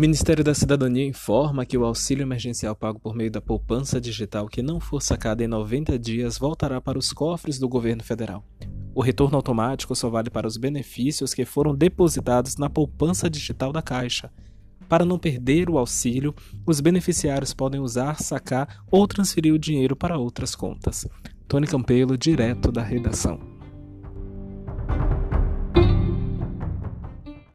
Ministério da Cidadania informa que o auxílio emergencial pago por meio da poupança digital que não for sacado em 90 dias voltará para os cofres do governo federal. O retorno automático só vale para os benefícios que foram depositados na poupança digital da Caixa. Para não perder o auxílio, os beneficiários podem usar, sacar ou transferir o dinheiro para outras contas. Tony Campelo, direto da redação.